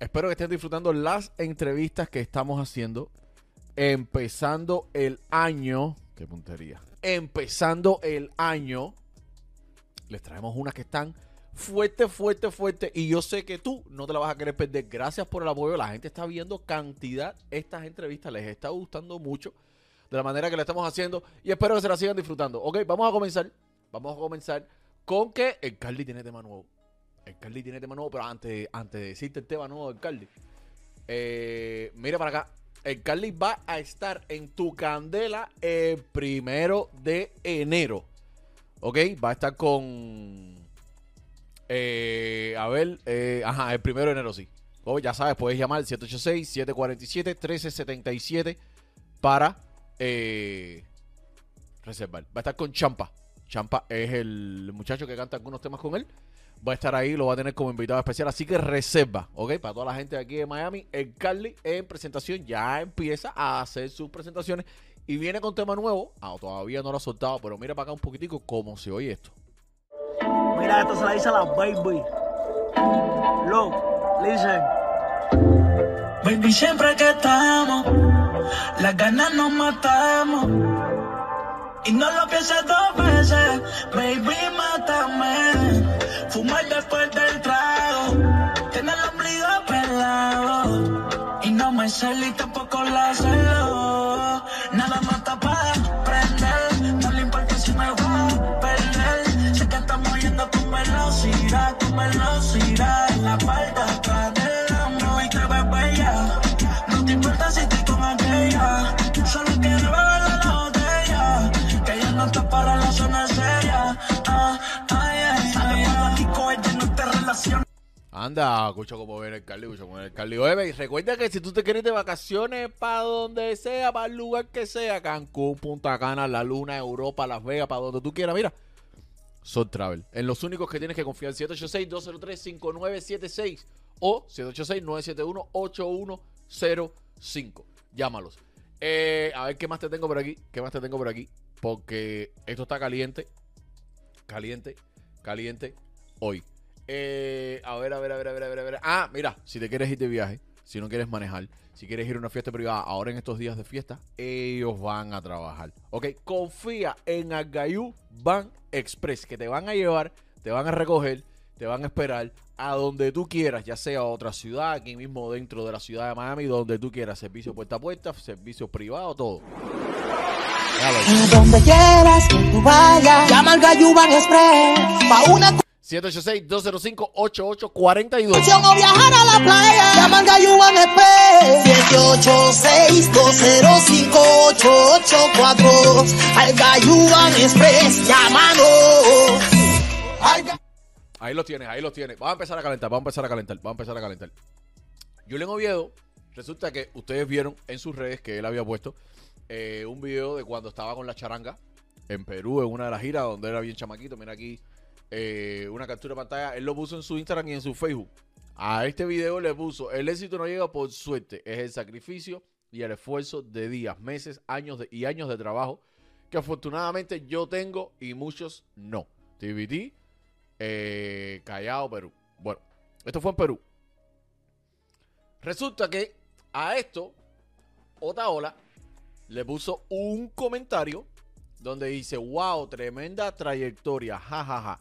espero que estén disfrutando las entrevistas que estamos haciendo. Empezando el año. Qué puntería. Empezando el año. Les traemos unas que están fuerte, fuerte, fuerte. Y yo sé que tú no te la vas a querer perder. Gracias por el apoyo. La gente está viendo cantidad. Estas entrevistas les está gustando mucho de la manera que la estamos haciendo. Y espero que se la sigan disfrutando. Ok, vamos a comenzar. Vamos a comenzar con que el Carly tiene tema nuevo. El Carly tiene tema nuevo, pero antes, antes de decirte el tema nuevo del Carly, eh, mira para acá. El Carly va a estar en tu candela el primero de enero. Ok, va a estar con eh, a ver, eh, ajá, el primero de enero sí. Oh, ya sabes, puedes llamar al 786-747-1377 para eh, reservar. Va a estar con Champa. Champa es el muchacho que canta algunos temas con él. Va a estar ahí, lo va a tener como invitado especial. Así que reserva, ¿ok? Para toda la gente de aquí de Miami, el Carly en presentación ya empieza a hacer sus presentaciones y viene con tema nuevo. Ah, todavía no lo ha soltado, pero mira para acá un poquitico cómo se oye esto. Mira, esto se la dice a la baby. Look, listen. Baby, siempre que estamos, las ganas nos matamos. Y no lo pienses dos veces, baby, mátame. Fumar después del trago, tener el ombligo pelado. Y no me salí tampoco la celo. Nada mata para prender, no le importa si me va a perder. Sé que estamos yendo con velocidad, con velocidad. En la parte atrás del amor y te ves bella. No te importa si estoy con aquella, solo quiero beber la botella. Que ella no está para la zona seria. Anda, escucha cómo viene el Carly, escucha cómo viene el Carly. Oye, y recuerda que si tú te quieres de vacaciones para donde sea, para el lugar que sea, Cancún, Punta Cana, La Luna, Europa, Las Vegas, para donde tú quieras, mira. Son Travel. En los únicos que tienes que confiar, 786-203-5976 o 786-971-8105. Llámalos. Eh, a ver qué más te tengo por aquí, qué más te tengo por aquí, porque esto está caliente, caliente, caliente hoy. Eh, a ver, a ver, a ver, a ver, a ver, a ver. Ah, mira, si te quieres ir de viaje, si no quieres manejar, si quieres ir a una fiesta privada, ahora en estos días de fiesta, ellos van a trabajar. Ok, confía en Agayú Van Express, que te van a llevar, te van a recoger, te van a esperar a donde tú quieras, ya sea otra ciudad, aquí mismo dentro de la ciudad de Miami, donde tú quieras, servicio puerta a puerta, servicio privado, todo. A donde quieras tú vayas, llama al Gayuban Express una 786-205-8842. excursión o viajar a la playa. Llama al Gayuban Express 786-205-8842 al Gayuban Express, llámanos. Al Ga- Ahí lo tienes, ahí lo tienes. Vamos a empezar a calentar, vamos a empezar a calentar, vamos a empezar a calentar. Julián Oviedo, resulta que ustedes vieron en sus redes que él había puesto eh, un video de cuando estaba con la charanga en Perú, en una de las giras, donde era bien chamaquito. Mira aquí eh, una captura de pantalla. Él lo puso en su Instagram y en su Facebook. A este video le puso, el éxito no llega por suerte, es el sacrificio y el esfuerzo de días, meses, años y años de trabajo que afortunadamente yo tengo y muchos no. TBT, eh, Callao, Perú. Bueno, esto fue en Perú. Resulta que a esto, Otaola le puso un comentario donde dice, wow, tremenda trayectoria, jajaja.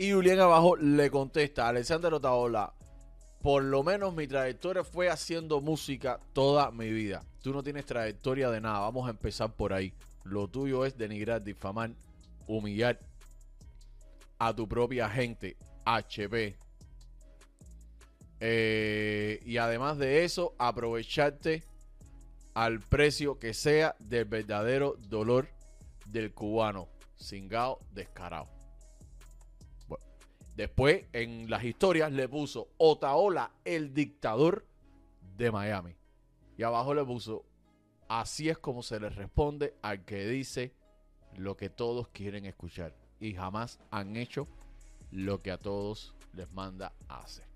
Y Julián abajo le contesta, Alexander Otaola, por lo menos mi trayectoria fue haciendo música toda mi vida. Tú no tienes trayectoria de nada, vamos a empezar por ahí. Lo tuyo es denigrar, difamar, humillar a tu propia gente, HP. Eh, y además de eso, aprovecharte al precio que sea del verdadero dolor del cubano. Cingao descarado. Después en las historias le puso Otaola, el dictador de Miami. Y abajo le puso, así es como se le responde al que dice lo que todos quieren escuchar y jamás han hecho lo que a todos les manda hacer.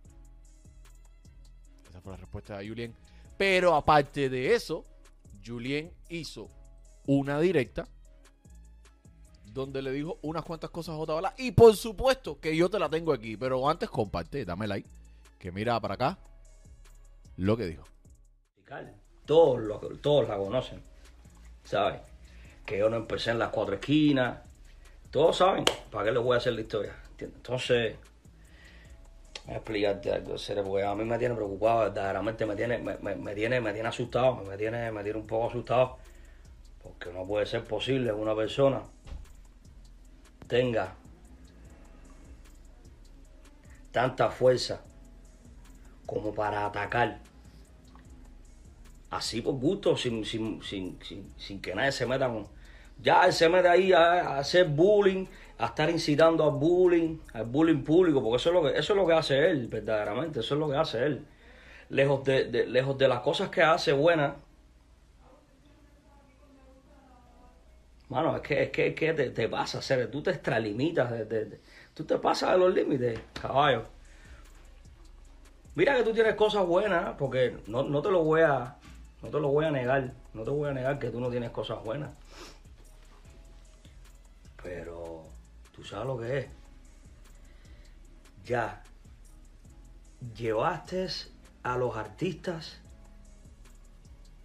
Esa fue la respuesta de Julien. Pero aparte de eso, Julien hizo una directa donde le dijo unas cuantas cosas a Otaola. Y por supuesto que yo te la tengo aquí. Pero antes comparte, dame like. Que mira para acá. lo que dijo. Todos, lo- todos la conocen, ¿sabes? Que yo no empecé en las cuatro esquinas. Todos saben, ¿para qué les voy a hacer la historia? Entonces, voy a explicarte algo, porque a mí me tiene preocupado, verdaderamente me tiene, me, me- tiene, me tiene asustado, me tiene, me tiene un poco asustado, porque no puede ser posible una persona tenga tanta fuerza como para atacar así por gusto, sin, sin, sin, sin, que nadie se meta con... Ya él se mete ahí a, hacer bullying, a estar incitando al bullying, al bullying público, porque eso es lo que, eso es lo que hace él, verdaderamente, eso es lo que hace él. Lejos de, de- lejos de las cosas que hace buenas, mano, es que, es que, es que te, te pasa, hacer, tú te extralimitas, tú te pasas de los límites, caballo. Mira que tú tienes cosas buenas, porque no, no te lo voy a, no te lo voy a negar, no te voy a negar que tú no tienes cosas buenas. Pero tú sabes lo que es. Ya llevaste a los artistas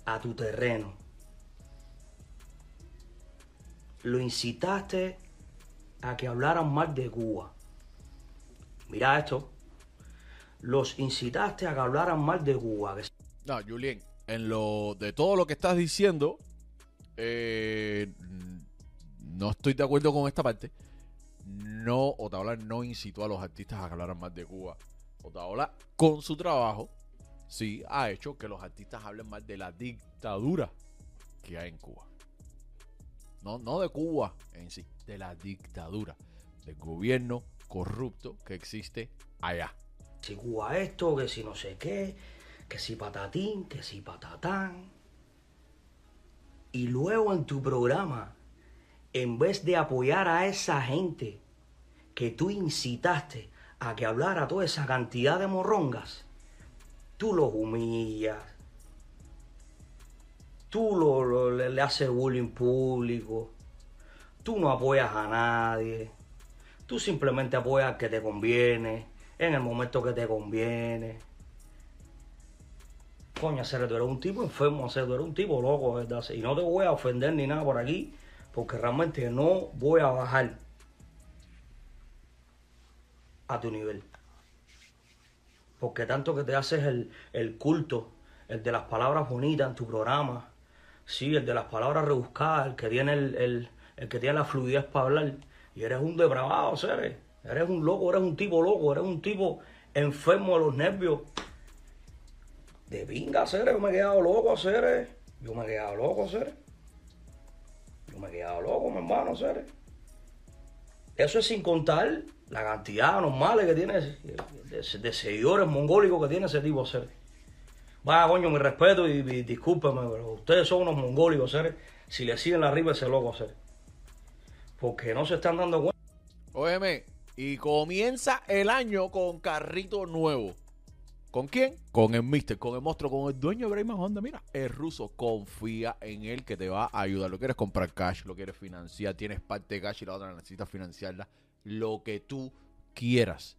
a tu terreno. Lo incitaste a que hablaran mal de Cuba. Mira esto los incitaste a que hablaran mal de Cuba. No, Julien, en lo de todo lo que estás diciendo, eh, no estoy de acuerdo con esta parte. No, Otaola no incitó a los artistas a que hablaran más de Cuba. Otaola, con su trabajo, sí ha hecho que los artistas hablen más de la dictadura que hay en Cuba. No, no de Cuba en sí, de la dictadura, del gobierno corrupto que existe allá. si Cuba esto, que si no sé qué, que si patatín, que si patatán. Y luego en tu programa, en vez de apoyar a esa gente que tú incitaste a que hablara toda esa cantidad de morrongas, tú los humillas, tú lo- le, le haces bullying público, tú no apoyas a nadie, tú simplemente apoyas al que te conviene, en el momento que te conviene. Coño, hacer tú eres un tipo enfermo, hacer tú eres un tipo loco, ¿verdad? Y no te voy a ofender ni nada por aquí, porque realmente no voy a bajar a tu nivel. Porque tanto que te haces el, el culto, el de las palabras bonitas en tu programa, sí, el de las palabras rebuscadas, el que tiene el, el- que tiene la fluidez para hablar, y eres un depravado, seres. Eres un loco, eres un tipo loco, eres un tipo enfermo de los nervios. De pinga, seres, yo me he quedado loco, seres. Yo me he quedado loco, seres. Yo me he quedado loco, mi hermano, seres. Eso es sin contar la cantidad normal que tiene ese- de, de seguidores mongólicos que tiene ese tipo, seres. Vaya, coño, mi respeto y, y discúlpeme, pero ustedes son unos mongólicos, seres. Si le siguen la arriba ese loco, seres. Porque no se están dando cuenta. Óyeme, y comienza el año con carrito nuevo. ¿Con quién? Con el Mister, con el monstruo, con el dueño de Brayman Honda. Mira, el ruso confía en él que te va a ayudar. Lo quieres comprar cash, lo quieres financiar, tienes parte de cash y la otra necesitas financiarla. Lo que tú quieras.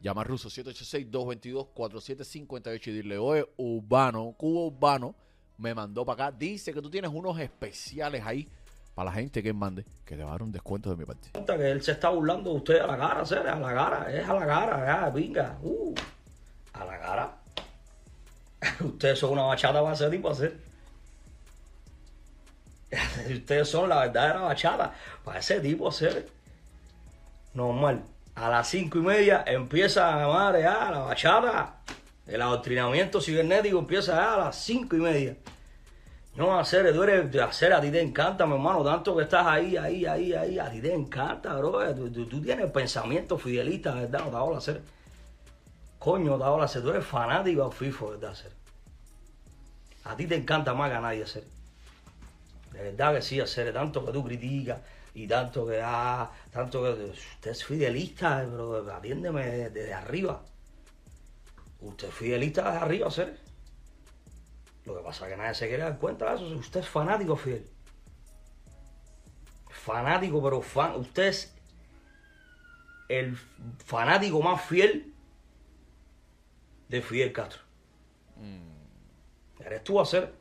Llama al ruso 786-222-4758 y dile, oye, Urbano, Cuba Urbano, me mandó para acá. Dice que tú tienes unos especiales ahí para la gente que mande, que te va a dar un descuento de mi parte. que él se está burlando de usted a la cara, serio, a la cara, es a la cara, ya, pinga, uh, a la cara. Ustedes son una bachata para ese tipo hacer. Ustedes son la verdadera bachata para ese tipo hacer. Normal. A las cinco y media empieza madre ya la bachata. El adoctrinamiento cibernético empieza a las cinco y media. No, hacer, tú eres de hacer, a ti te encanta, mi hermano, tanto que estás ahí, ahí, ahí, ahí, a ti te encanta, bro. Tú, tú- tú tienes pensamiento fidelista, ¿verdad? Hago hacer. Coño, hago hacer, tú eres fanático al FIFO, ¿verdad? Hacer. A ti te encanta más que a nadie hacer. De verdad que sí, hacer, tanto que tú criticas y tanto que, ah, tanto que usted es fidelista, pero atiéndeme desde, arriba. Usted es fidelista desde arriba, hacer. Lo que pasa es que nadie se quiere dar cuenta de eso. Usted es fanático fiel. Fanático, pero fan. Usted es el fanático más fiel de Fidel Castro. Eres tú hacer.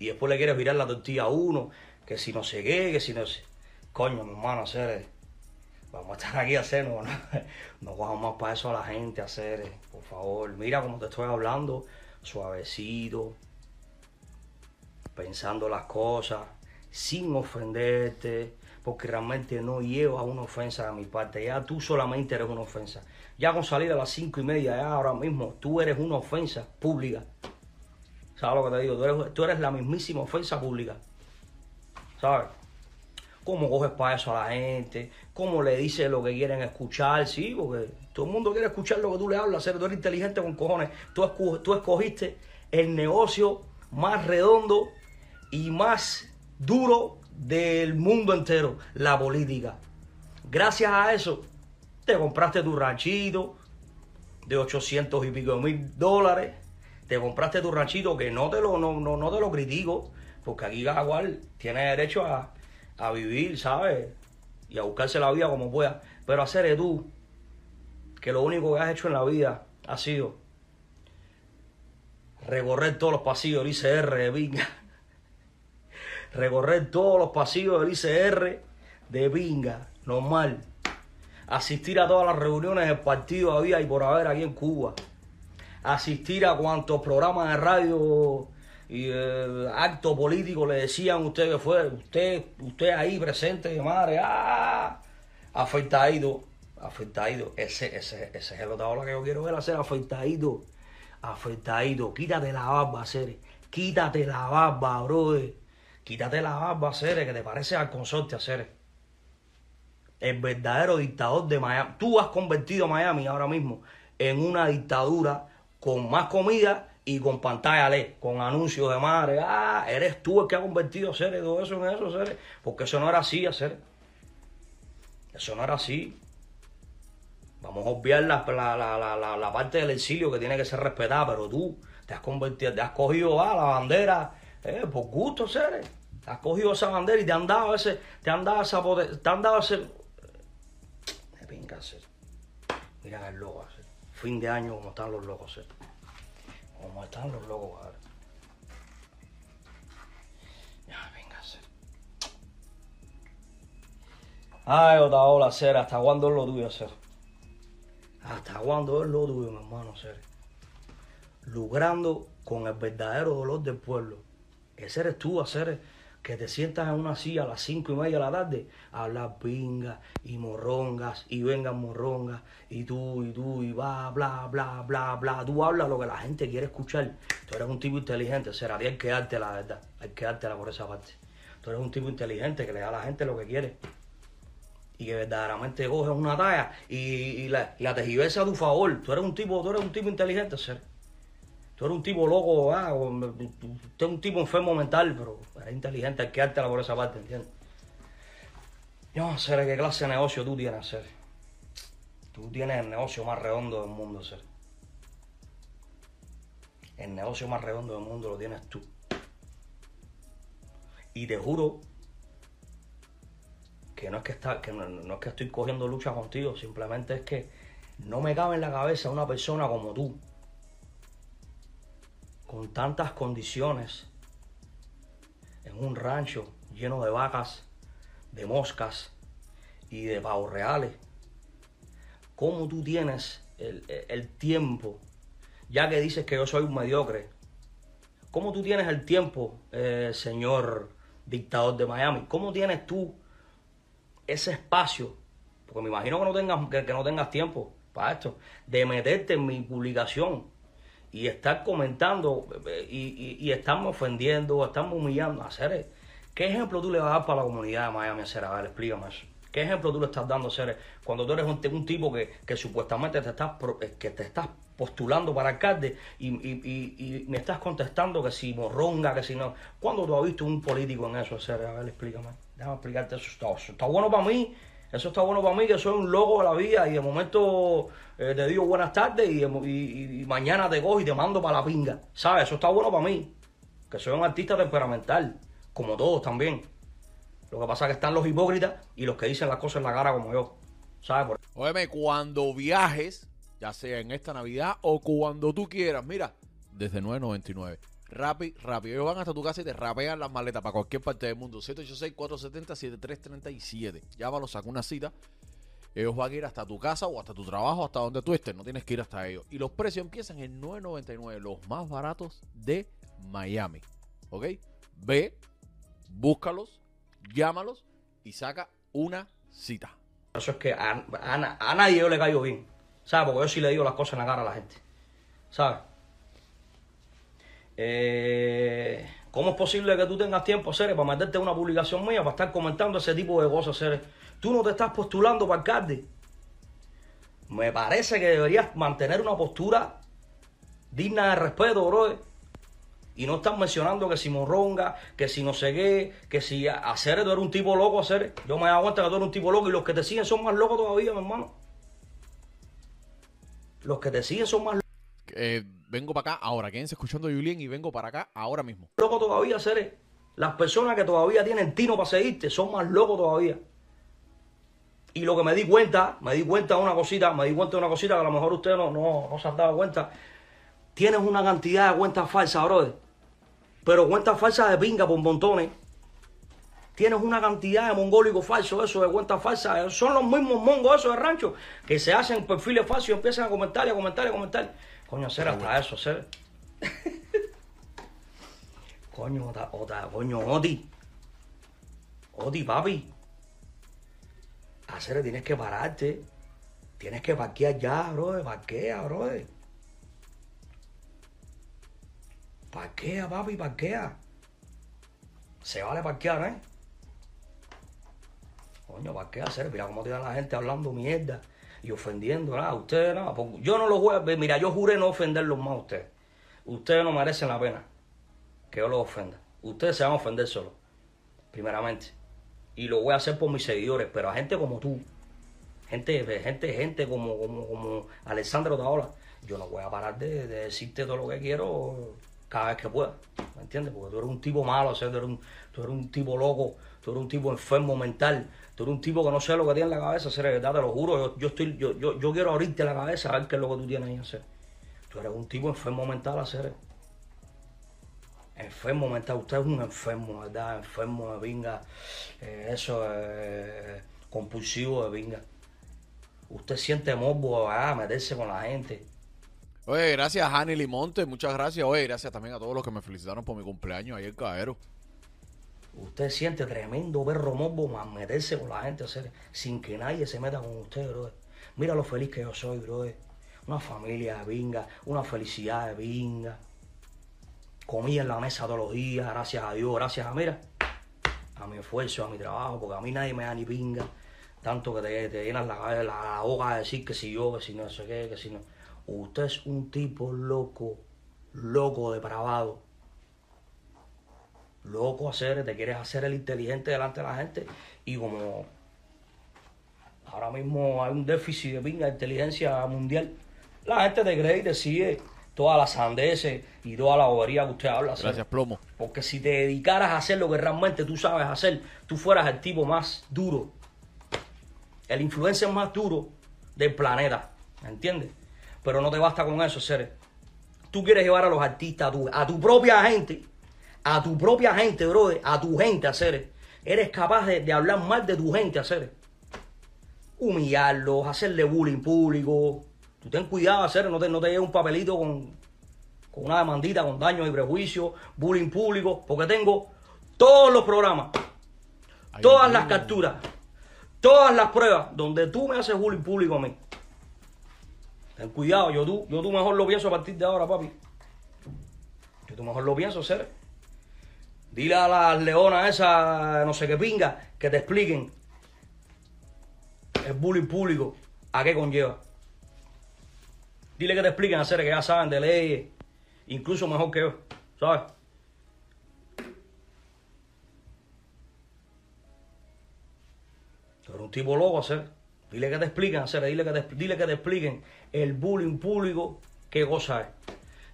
Y después le quieres virar la tortilla a uno, que si no sé que si no sé. Coño, mi hermano, hacer. Vamos a estar aquí a hacer, no, no, más para eso a la gente, hacer. Por favor, mira como te estoy hablando, suavecito, pensando las cosas, sin ofenderte, porque realmente no lleva una ofensa de mi parte. Ya tú solamente eres una ofensa. Ya con salir a las cinco y media, ya ahora mismo, tú eres una ofensa pública. ¿Sabes lo que te digo? Tú eres, tú eres la mismísima ofensa pública. ¿Sabes? ¿Cómo coges para eso a la gente? ¿Cómo le dices lo que quieren escuchar? Sí, porque todo el mundo quiere escuchar lo que tú le hablas. Ser, tú eres inteligente con cojones. Tú, tú escogiste el negocio más redondo y más duro del mundo entero, la política. Gracias a eso, te compraste tu ranchito de 800 y pico mil dólares. Te compraste tu ranchito que no te lo, no, no, no te lo critico, porque aquí cada cual tiene derecho a, a vivir, ¿sabes? Y a buscarse la vida como pueda. Pero hacer tú, que lo único que has hecho en la vida ha sido recorrer todos los pasillos del ICR de Pinga. Recorrer todos los pasillos del ICR de Pinga, normal. Asistir a todas las reuniones del partido había y por haber aquí en Cuba. Asistir a cuantos programas de radio y eh, actos políticos le decían usted que fue, usted, usted ahí presente, madre, ah, afeitadito, afeitadito. Ese, ese, ese es el otra que yo quiero ver hacer, afeitadito, afeitadito. Quítate la barba, Cere. Quítate la barba, brother. Quítate la barba, Cere, que te parece al consorte, Cere. El verdadero dictador de Miami. Tú has convertido a Miami ahora mismo en una dictadura con más comida y con pantalla LED, con anuncios de madre. Ah, eres tú el que ha convertido a Cere todo eso en eso. Porque eso no era así, Cere. Eso no era así. Vamos a obviar la, la, la, la, parte del exilio que tiene que ser respetada, pero tú te has convertido, te has cogido ah, la bandera eh, por gusto, seres. Te has cogido esa bandera y te han dado ese, te han dado esa poder- te han dado ese. De pinga, ser. Mira es loco. Fin de año como están los locos, ser. Como están los locos, ahora. Ya, venga, ser. Ay, Otaola, ser, ¿hasta cuándo es lo tuyo, ser? ¿Hasta cuándo es lo tuyo, mi hermano, ser? Logrando con el verdadero dolor del pueblo. Ese eres tú, hacer que te sientas en una silla a las cinco y media de la tarde a hablar pingas y morrongas y vengan morrongas y tú y tú y va, bla, bla, bla, bla. Tú hablas lo que la gente quiere escuchar. Tú eres un tipo inteligente, será, hay que darte la verdad, hay que dártela por esa parte. Tú eres un tipo inteligente que le da a la gente lo que quiere y que verdaderamente coges una talla y, y la, y a tu favor. Tú eres un tipo, tú eres un tipo inteligente, ser. Tú eres un tipo loco, ah, o- tú eres un tipo enfermo mental, pero eres inteligente, hay que dártela por esa parte, ¿entiendes? Yo no sé qué clase de negocio tú tienes, ser. Tú tienes el negocio más redondo del mundo, ser. El negocio más redondo del mundo lo tienes tú. Y te juro que no es que está, que no, no es que estoy cogiendo lucha contigo, simplemente es que no me cabe en la cabeza una persona como tú, con tantas condiciones, en un rancho lleno de vacas, de moscas y de pavos reales. ¿Cómo tú tienes el, el tiempo, ya que dices que yo soy un mediocre? ¿Cómo tú tienes el tiempo, eh, señor dictador de Miami? ¿Cómo tienes tú ese espacio, porque me imagino que no tengas, que, que no tengas tiempo para esto, de meterte en mi publicación y estar comentando eh, y, y, y estarme ofendiendo, estarme humillando. Hacer, ¿Qué ejemplo tú le vas a dar para la comunidad de Miami, hacer? A ver, explícame eso. ¿Qué ejemplo tú le estás dando, hacer cuando tú eres un, tipo que, que supuestamente te estás, eh, que te estás postulando para alcalde y, y, me estás contestando que si morronga, que si no. ¿Cuándo tú has visto un político en eso, hacer? A ver, explícame. Déjame explicarte eso. Está, está bueno para mí. Eso está bueno para mí, que soy un loco de la vida y de momento eh, te digo buenas tardes y, mañana te cojo y te mando para la pinga. ¿Sabes? Eso está bueno para mí. Que soy un artista temperamental, como todos también. Lo que pasa es que están los hipócritas y los que dicen las cosas en la cara como yo. ¿Sabes? Por- Óyeme, cuando viajes, ya sea en esta Navidad o cuando tú quieras. Mira, desde 9.99. Rappi, rápido. Ellos van hasta tu casa y te rapean las maletas para cualquier parte del mundo. 786-470-7337. Llámalo, saca una cita. Ellos van a ir hasta tu casa o hasta tu trabajo, hasta donde tú estés. No tienes que ir hasta ellos. Y los precios empiezan en 9.99, los más baratos de Miami. ¿Ok? Ve, búscalos, llámalos y saca una cita. Eso es que a, a- a nadie yo le caigo bien. ¿Sabes? Porque yo sí le digo las cosas en la cara a la gente. ¿Sabes? Eh, ¿Cómo es posible que tú tengas tiempo, Ceres, para meterte una publicación mía, para estar comentando ese tipo de cosas, Ceres? Tú no te estás postulando para alcalde. Me parece que deberías mantener una postura digna de respeto, bro. Y no estás mencionando que si morronga, que si no sé qué, que si a- hacer tú eres un tipo loco, hacer. Yo me he dado cuenta que tú eres un tipo loco y los que te siguen son más locos todavía, mi hermano. Los que te siguen son más Eh, vengo para acá ahora. Quédense escuchando a Julien y vengo para acá ahora mismo. locos todavía, seres. Las personas que todavía tienen tino para seguirte son más locos todavía. Y lo que me di cuenta, me di cuenta de una cosita, me di cuenta de una cosita que a lo mejor ustedes no, no, no se han dado cuenta. Tienes una cantidad de cuentas falsas, brother. Pero cuentas falsas de pinga por montones. Tienes una cantidad de mongólicos falsos, eso de cuentas falsas. Son los mismos mongos esos de rancho que se hacen perfiles falsos y empiezan a comentar y a comentar y a comentar. Coño, ser hasta eso, ser. Coño, ota, ota, coño, Oti. Oti, papi. Hacer, tienes que pararte. Tienes que parquear ya, bro. Parquea, bro. Parquea, papi, parquea. Se vale parquear, ¿eh? Coño, parquea, hacer. Mira cómo te da la gente hablando mierda y ofendiendo. Nada, ustedes nada. porque Yo no los voy a ver. Mira, yo juré no ofenderlos más a ustedes. Ustedes no merecen la pena que yo los ofenda. Ustedes se van a ofender solos, primeramente. Y lo voy a hacer por mis seguidores, pero a gente como tú, gente, gente, gente como, como, como Alessandro Taola, yo no voy a parar de, de decirte todo lo que quiero cada vez que pueda. ¿Me entiendes? Porque tú eres un tipo malo, o sea, tú, eres un, tú eres un tipo loco, tú eres un tipo enfermo mental, tú eres un tipo que no sé lo que tiene en la cabeza, hacer verdad, te lo juro. Yo, estoy, yo, yo, yo quiero abrirte la cabeza a ver qué es lo que tú tienes ahí, hacer. Tú eres un tipo enfermo mental, hacer. Enfermo mental, usted es un enfermo, ¿verdad? Enfermo de vinga. Eh, eso, eh, compulsivo de vinga. Usted siente morbo a meterse con la gente. Oye, gracias a Hani Limonte, muchas gracias. Oye, gracias también a todos los que me felicitaron por mi cumpleaños ayer, caballero. Usted siente tremendo perro morbo más meterse con la gente, hacer, sin que nadie se meta con usted, bro. Mira lo feliz que yo soy, bro. Una familia de vinga, una felicidad de vinga. Comí en la mesa todos los días, gracias a Dios, gracias a, mira, a mi esfuerzo, a mi trabajo, porque a mí nadie me da ni pinga. Tanto que te, te llenas la, la, la boca de decir que si yo, que si no sé qué, que si no. Usted es un tipo loco, loco, depravado. Loco hacer, te quieres hacer el inteligente delante de la gente. Y como ahora mismo hay un déficit de pinga de inteligencia mundial, la gente te cree y te sigue todas las sandeces y toda la bobería que usted habla. Gracias, Plomo. Porque si te dedicaras a hacer lo que realmente tú sabes hacer, tú fueras el tipo más duro, el influencer más duro del planeta, ¿me entiendes? Pero no te basta con eso, seres. Tú quieres llevar a los artistas, a tu, a tu propia gente, a tu propia gente, brother, a tu gente, hacer. Eres capaz de, de hablar mal de tu gente, hacer. Humillarlos, hacerle bullying público. Tú ten cuidado, hacer, no te, no te lleves un papelito con, con una demandita, con daños y prejuicios, bullying público, porque tengo todos los programas, Ay, todas no. las capturas, todas las pruebas donde tú me haces bullying público a mí. Ten cuidado, yo tú, yo tú mejor lo pienso a partir de ahora, papi. Yo tú mejor lo pienso, ser. Dile a las leonas esas, no sé qué pinga, que te expliquen el bullying público, a qué conlleva. Dile que te expliquen hacer que ya saben de leyes, incluso mejor que yo, ¿sabes? Eres un tipo loco, hacer. Dile que te expliquen, hacer. Dile que te, dile que te expliquen el bullying público, qué cosa es.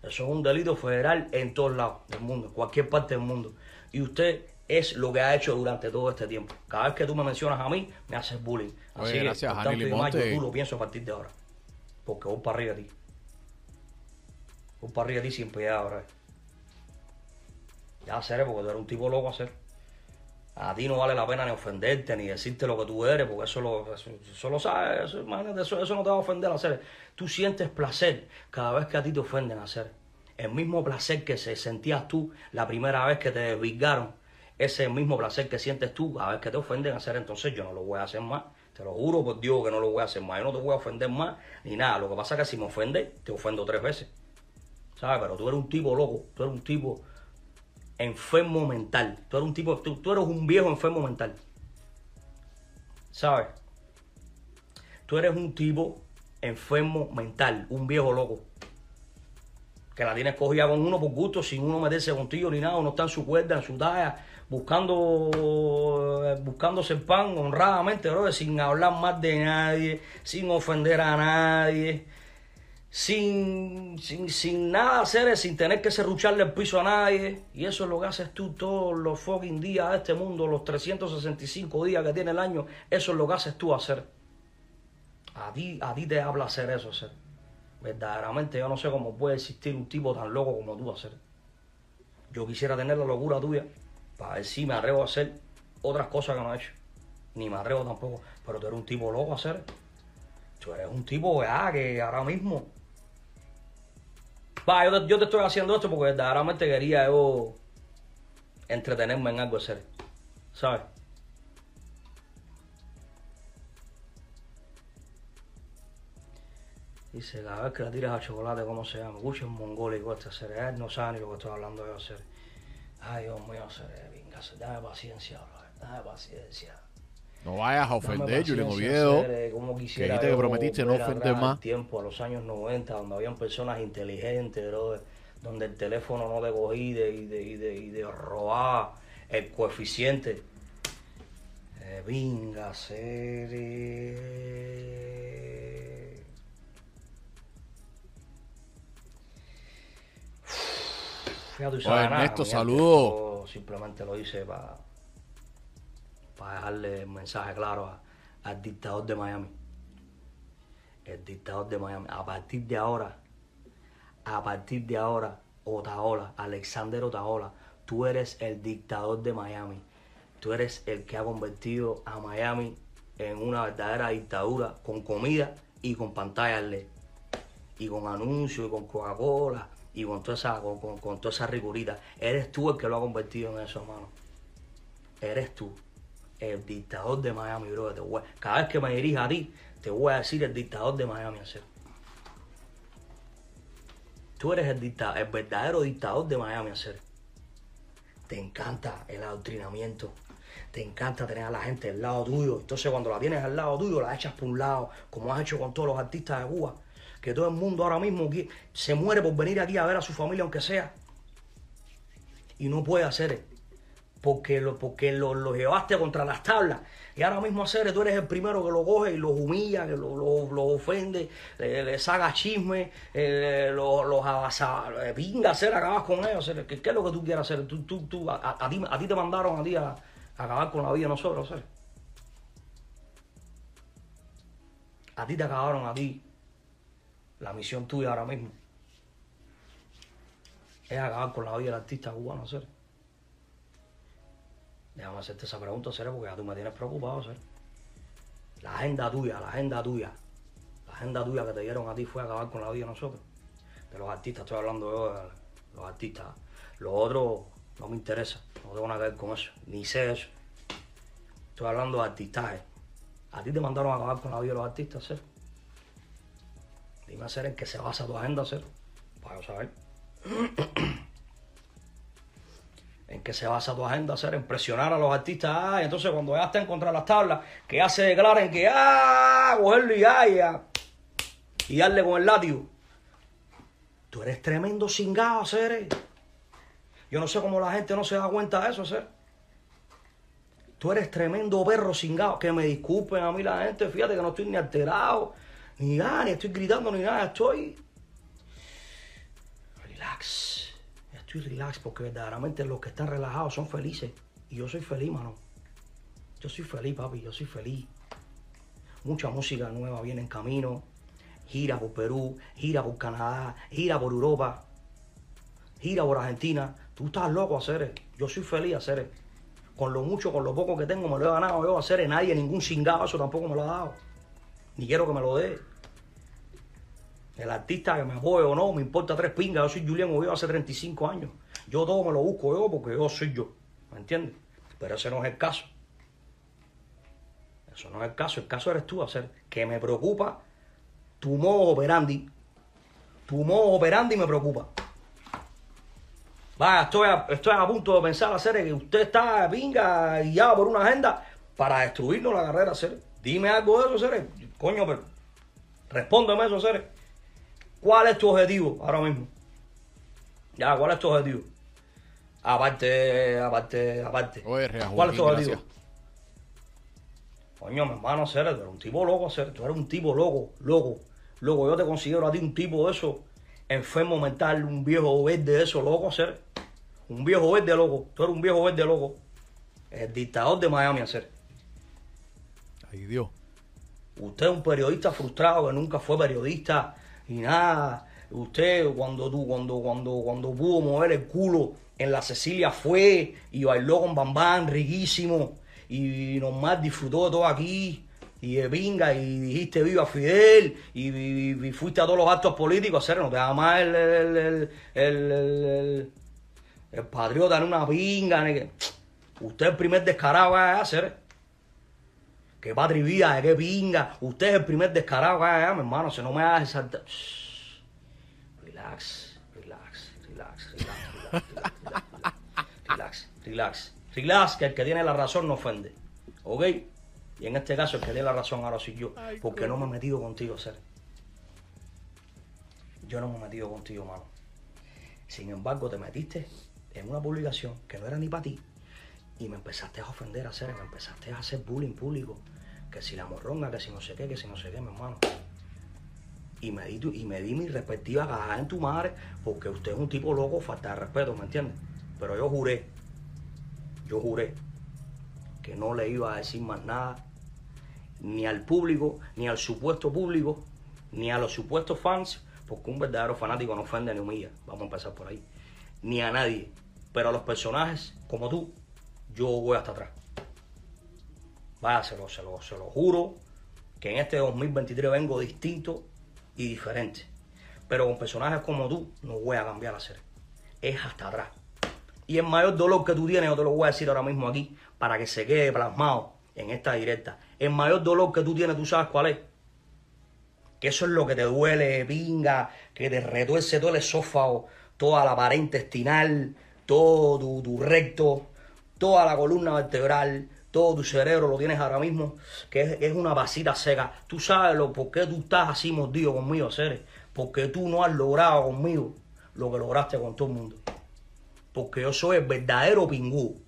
Eso es un delito federal en todos lados del mundo, en cualquier parte del mundo. Y usted es lo que ha hecho durante todo este tiempo. Cada vez que tú me mencionas a mí, me haces bullying. Así Oye, que, gracias, Jani tanto y Limonte. yo tú lo pienso a partir de ahora. Porque voy para arriba de ti. Voy para arriba de ti sin piedad, bro. Ya, hacer porque tú eres un tipo loco, hacer. A ti no vale la pena ni ofenderte, ni decirte lo que tú eres, porque eso lo, eso, eso lo sabes, eso, imagínate, eso, eso no te va a ofender hacer. Tú sientes placer cada vez que a ti te ofenden hacer. El mismo placer que se sentías tú la primera vez que te desvirgaron, ese mismo placer que sientes tú cada vez que te ofenden hacer, entonces yo no lo voy a hacer más. Te lo juro por Dios que no lo voy a hacer más. Yo no te voy a ofender más ni nada. Lo que pasa es que si me ofendes, te ofendo tres veces. ¿Sabes? Pero tú eres un tipo loco, tú eres un tipo enfermo mental. Tú eres un tipo, tú, tú eres un viejo enfermo mental. ¿Sabes? Tú eres un tipo enfermo mental, un viejo loco. Que la tienes cogida con uno por gusto, sin uno meterse contigo ni nada, uno está en su cuerda, en su talla, buscando, buscándose el pan honradamente, bro, sin hablar más de nadie, sin ofender a nadie sin, sin, sin nada hacer, sin tener que serrucharle el piso a nadie. Y eso es lo que haces tú todos los fucking días de este mundo, los 365 días que tiene el año. Eso es lo que haces tú hacer. A ti, a ti te habla hacer eso, hacer. Verdaderamente yo no sé cómo puede existir un tipo tan loco como tú hacer. Yo quisiera tener la locura tuya para ver si me atrevo a hacer otras cosas que no he hecho. Ni me atrevo tampoco. Pero tú eres un tipo loco hacer. Tú eres un tipo ah, que ahora mismo Va, yo te, yo te estoy haciendo esto porque verdaderamente quería yo entretenerme en algo serio. ¿Sabes? Dice, cada vez que la tiras a chocolate, ¿cómo se llama? Gucho es mongólico este ser. Él no sabe ni lo que estoy hablando yo, ser. Ay, Dios mío, ser. Venga, dame paciencia, bro. Dame paciencia. No vayas a ofender, Julián Oviedo. eh, como Que quisiera dijiste que prometiste no ofender más. tiempo, a los años 90, donde habían personas inteligentes, bro, donde el teléfono no te cogí de, y, de, y, de, y de robar el coeficiente. Eh, venga, ser. Oye, nada, Ernesto, mi gente, saludo. yo Simplemente lo hice para para dejarle el mensaje claro a- al dictador de Miami. El dictador de Miami. A partir de ahora, a partir de ahora, Otaola, Alexander Otaola, tú eres el dictador de Miami. Tú eres el que ha convertido a Miami en una verdadera dictadura con comida y con pantallas LED. Y con anuncios y con Coca-Cola y con toda esa, con, con- con toda esa rigurita. Eres tú el que lo ha convertido en eso, hermano. Eres tú, el dictador de Miami, bro. Te voy cada vez que me dirija a ti, te voy a decir el dictador de Miami, en serio. Tú eres el, dicta- el verdadero dictador de Miami, en serio. Te encanta el adoctrinamiento. Te encanta tener a la gente al lado tuyo. Entonces, cuando la tienes al lado tuyo, la echas por un lado, como has hecho con todos los artistas de Cuba. Que todo el mundo ahora mismo se muere por venir aquí a ver a su familia, aunque sea. Y no puede hacer porque lo, porque lo, llevaste contra las tablas. Y ahora mismo hacer, tú eres el primero que lo coge y los humilla, que lo, lo, lo ofende, le, le saca chisme, eh, los lo eh, pinga hacer, acabas con ellos. ¿Qué, es lo que tú quieres hacer? Tú, tú, tú, a, ti, a ti te mandaron a ti a, a acabar con la vida de nosotros, hacer. A ti te acabaron a ti. La misión tuya ahora mismo es acabar con la vida del artista cubano, hacer. Déjame hacerte esa pregunta, Cere, porque ya tú me tienes preocupado, Cere. La agenda tuya, la agenda tuya, la agenda tuya que te dieron a ti fue acabar con la vida de nosotros. De los artistas, estoy hablando yo de los artistas. Lo otro no me interesa, no tengo nada que ver con eso, ni sé eso. Estoy hablando de artistaje. A ti te mandaron a acabar con la vida de los artistas, Cere. Dime, Cere, en qué se basa tu agenda, Cere, para saber. en qué se basa tu agenda, hacer impresionar a los artistas. Ah, entonces cuando ya estén contra las tablas, que ya se declaren que ah, cogerlo y y ya, y darle con el látigo. Tú eres tremendo cingado, hacer. Yo no sé cómo la gente no se da cuenta de eso, hacer. Tú eres tremendo perro cingado. Que me disculpen a mí la gente, fíjate que no estoy ni alterado, ni nada, ni estoy gritando, ni nada, estoy relax. Estoy relax porque verdaderamente los que están relajados son felices. Y yo soy feliz, mano. Yo soy feliz, papi, yo soy feliz. Mucha música nueva viene en camino. gira por Perú, gira por Canadá, gira por Europa, gira por Argentina. Tú estás loco, hacer Yo soy feliz, hacer Con lo mucho, con lo poco que tengo, me lo he ganado yo, hacer Nadie, ningún cingado, eso tampoco me lo ha dado. Ni quiero que me lo dé. El artista que me apoye o no, me importa tres pingas. Yo soy Julián Oviedo hace 35 años. Yo todo me lo busco yo porque yo soy yo. ¿Me entiendes? Pero ese no es el caso. Eso no es el caso. El caso eres tú, hacer que me preocupa tu modo operandi. Tu modo operandi me preocupa. Vaya, estoy a, estoy a punto de pensar hacer que usted está pinga guiado por una agenda para destruirnos la carrera, hacer. Dime algo de eso, Cere. Coño, pero respóndeme eso, Cere. ¿Cuál es tu objetivo ahora mismo? Ya, ¿cuál es tu objetivo? Aparte, aparte, aparte. Oye, ¿Cuál es tu objetivo? gracias. Coño, mi hermano, Cere, tú eres un tipo loco, Cere. Tú eres un tipo loco, loco. Loco, yo te considero a ti un tipo de eso, enfermo mental, un viejo verde de eso, loco, Cere. Un viejo verde loco. Tú eres un viejo verde loco. El dictador de Miami, Cere. Ay, Dios. Usted es un periodista frustrado que nunca fue periodista y nada. Usted cuando tú, cuando, cuando, cuando pudo mover el culo en la Cecilia fue y bailó con Bambán, riquísimo. Y nomás disfrutó de todo aquí. Y de pinga, y dijiste viva Fidel, y, fuiste a todos los actos políticos, hacer, no te da más el, el, el, el, patriota en una pinga. Usted el primer descarado va a hacer. Qué patri vida, qué pinga. Usted es el primer descarado. Ay, mi hermano, si no me hagas saltar. Relax, relax, relax, relax, relax, relax, relax, relax, que el que tiene la razón no ofende. ¿Ok? Y en este caso, el que tiene la razón ahora soy yo. Porque no me he metido contigo, ser. Yo no me he metido contigo, mano. Sin embargo, te metiste en una publicación que no era ni para ti y me empezaste a ofender a hacer, me empezaste a hacer bullying público. Que si la morronga, que si no sé qué, que si no sé qué, mi hermano. Y me di, y me di mi respectiva cagada en tu madre porque usted es un tipo loco, falta de respeto, ¿me entiendes? Pero yo juré, yo juré que no le iba a decir más nada ni al público, ni al supuesto público, ni a los supuestos fans, porque un verdadero fanático no ofende ni humilla. Vamos a empezar por ahí. Ni a nadie. Pero a los personajes, como tú, yo voy hasta atrás. Vaya, se lo, se lo, se lo juro, que en este 2023 vengo distinto y diferente. Pero con personajes como tú, no voy a cambiar a ser. Es hasta atrás. Y el mayor dolor que tú tienes, yo te lo voy a decir ahora mismo aquí, para que se quede plasmado en esta directa. El mayor dolor que tú tienes, ¿tú sabes cuál es? Que eso es lo que te duele, pinga, que te retuerce todo el esófago, toda la pared intestinal, todo tu, tu recto, toda la columna vertebral, todo tu cerebro lo tienes ahora mismo, que es, es una vasita seca. Tú sabes lo, por qué tú estás así mordido conmigo, Ceres. Porque tú no has logrado conmigo lo que lograste con todo el mundo. Porque yo soy el verdadero pingú.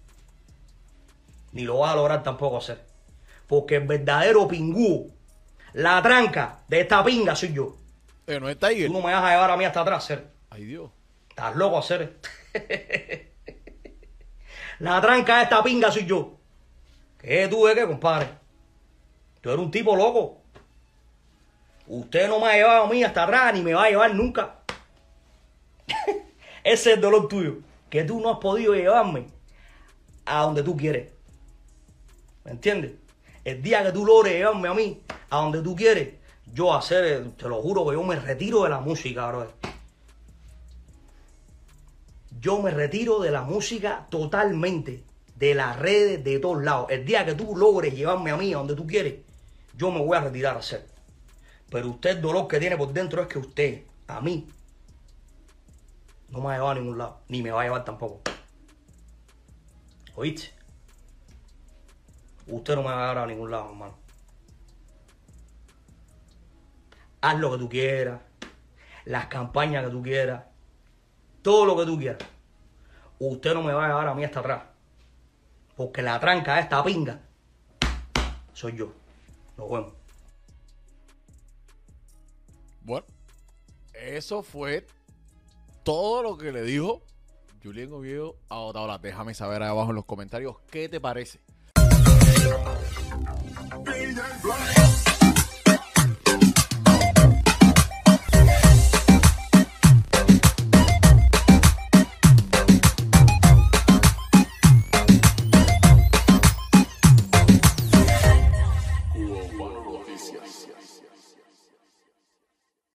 Ni lo vas a lograr tampoco hacer. Porque el verdadero pingú, la tranca de esta pinga soy yo. Eh, no es Tiger. Tú no me vas a llevar a mí hasta atrás, Ceres. Ay, Dios. Estás loco, Ceres. la tranca de esta pinga soy yo. ¿Qué tú de qué, compadre? Tú eres un tipo loco. Usted no me ha llevado a mí hasta atrás ni me va a llevar nunca. Ese es el dolor tuyo. Que tú no has podido llevarme a donde tú quieres. ¿Me entiendes? El día que tú logres llevarme a mí a donde tú quieres, yo hacer, te lo juro que yo me retiro de la música, bro. Yo me retiro de la música totalmente, de las redes, de todos lados. El día que tú logres llevarme a mí a donde tú quieres, yo me voy a retirar a hacer. Pero usted el dolor que tiene por dentro es que usted, a mí, no me ha llevado a ningún lado, ni me va a llevar tampoco. ¿Oíste? Usted no me va a llevar a ningún lado, hermano. Haz lo que tú quieras, las campañas que tú quieras, todo lo que tú quieras. Usted no me va a llevar a mí hasta atrás. Porque la tranca esta pinga soy yo. Nos vemos. Bueno, eso fue todo lo que le dijo Julián Oviedo a Otaola. Déjame saber ahí abajo en los comentarios qué te parece.